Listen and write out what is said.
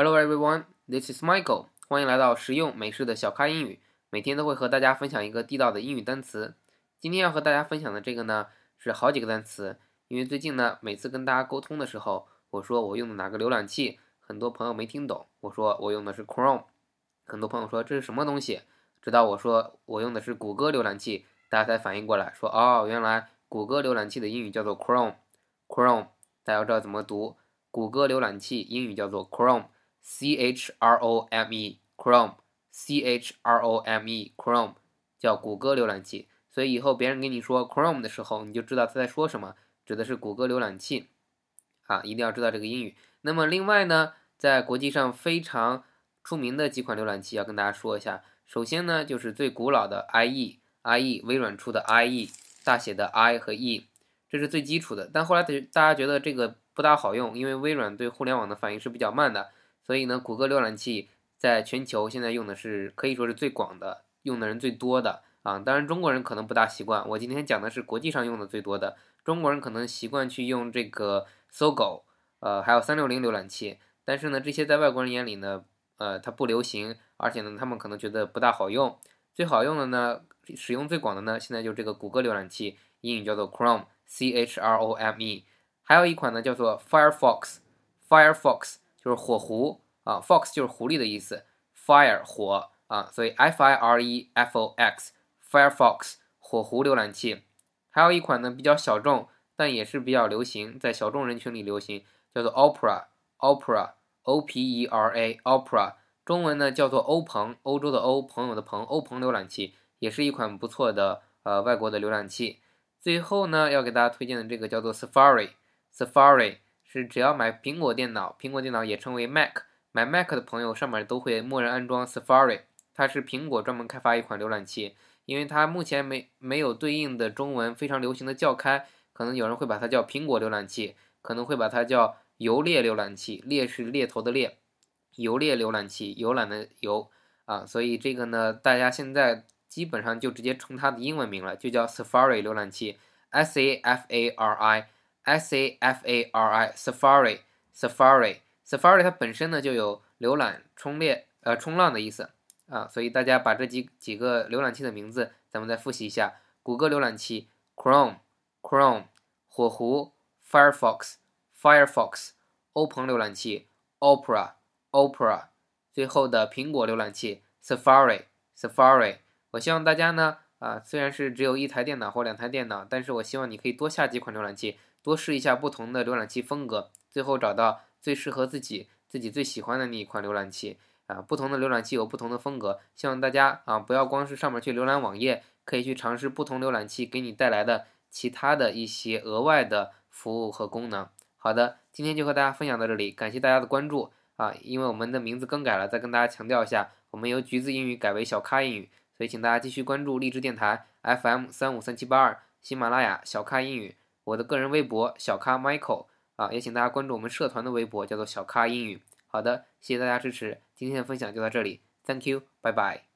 Hello everyone, this is Michael. 欢迎来到实用美式的小咖英语。每天都会和大家分享一个地道的英语单词。今天要和大家分享的这个呢，是好几个单词。因为最近呢，每次跟大家沟通的时候，我说我用的哪个浏览器，很多朋友没听懂。我说我用的是 Chrome，很多朋友说这是什么东西？直到我说我用的是谷歌浏览器，大家才反应过来，说哦，原来谷歌浏览器的英语叫做 Chrome。Chrome，大家知道怎么读。谷歌浏览器英语叫做 Chrome C H R O M E Chrome C H R O M E Chrome 叫谷歌浏览器。所以以后别人跟你说 Chrome 的时候，你就知道他在说什么，指的是谷歌浏览器。啊，一定要知道这个英语。那么另外呢，在国际上非常出名的几款浏览器要跟大家说一下。首先呢，就是最古老的 IE，IE 微软出的 IE，大写的 I 和 E，这是最基础的。但后来大家觉得这个。不大好用，因为微软对互联网的反应是比较慢的，所以呢，谷歌浏览器在全球现在用的是可以说是最广的，用的人最多的啊。当然，中国人可能不大习惯。我今天讲的是国际上用的最多的，中国人可能习惯去用这个搜狗，呃，还有三六零浏览器。但是呢，这些在外国人眼里呢，呃，它不流行，而且呢，他们可能觉得不大好用。最好用的呢，使用最广的呢，现在就这个谷歌浏览器，英语叫做 Chrome，C H R O M E。还有一款呢，叫做 Firefox，Firefox 就是火狐啊，Fox 就是狐狸的意思，Fire 火啊，所以 F I R E F O X，Firefox 火狐浏览器。还有一款呢，比较小众，但也是比较流行，在小众人群里流行，叫做 Opera，Opera，O P E R A，Opera，中文呢叫做欧朋，欧洲的欧，朋友的朋，欧朋浏览器也是一款不错的呃外国的浏览器。最后呢，要给大家推荐的这个叫做 Safari。Safari 是只要买苹果电脑，苹果电脑也称为 Mac，买 Mac 的朋友上面都会默认安装 Safari。它是苹果专门开发一款浏览器，因为它目前没没有对应的中文非常流行的叫开，可能有人会把它叫苹果浏览器，可能会把它叫游猎浏览器，猎是猎头的猎，游猎浏览器，游览的游啊，所以这个呢，大家现在基本上就直接称它的英文名了，就叫 Safari 浏览器，S A F A R I。S A F A R I Safari Safari Safari 它本身呢就有浏览、冲列、呃冲浪的意思啊，所以大家把这几几个浏览器的名字，咱们再复习一下：谷歌浏览器 Chrome Chrome，火狐 Firefox Firefox，欧鹏浏览器 Opera Opera，最后的苹果浏览器 Safari Safari。我希望大家呢啊，虽然是只有一台电脑或两台电脑，但是我希望你可以多下几款浏览器。多试一下不同的浏览器风格，最后找到最适合自己、自己最喜欢的那一款浏览器啊。不同的浏览器有不同的风格，希望大家啊不要光是上面去浏览网页，可以去尝试不同浏览器给你带来的其他的一些额外的服务和功能。好的，今天就和大家分享到这里，感谢大家的关注啊！因为我们的名字更改了，再跟大家强调一下，我们由橘子英语改为小咖英语，所以请大家继续关注励志电台 FM 三五三七八二、喜马拉雅小咖英语。我的个人微博小咖 Michael 啊，也请大家关注我们社团的微博，叫做小咖英语。好的，谢谢大家支持，今天的分享就到这里，Thank you，拜拜。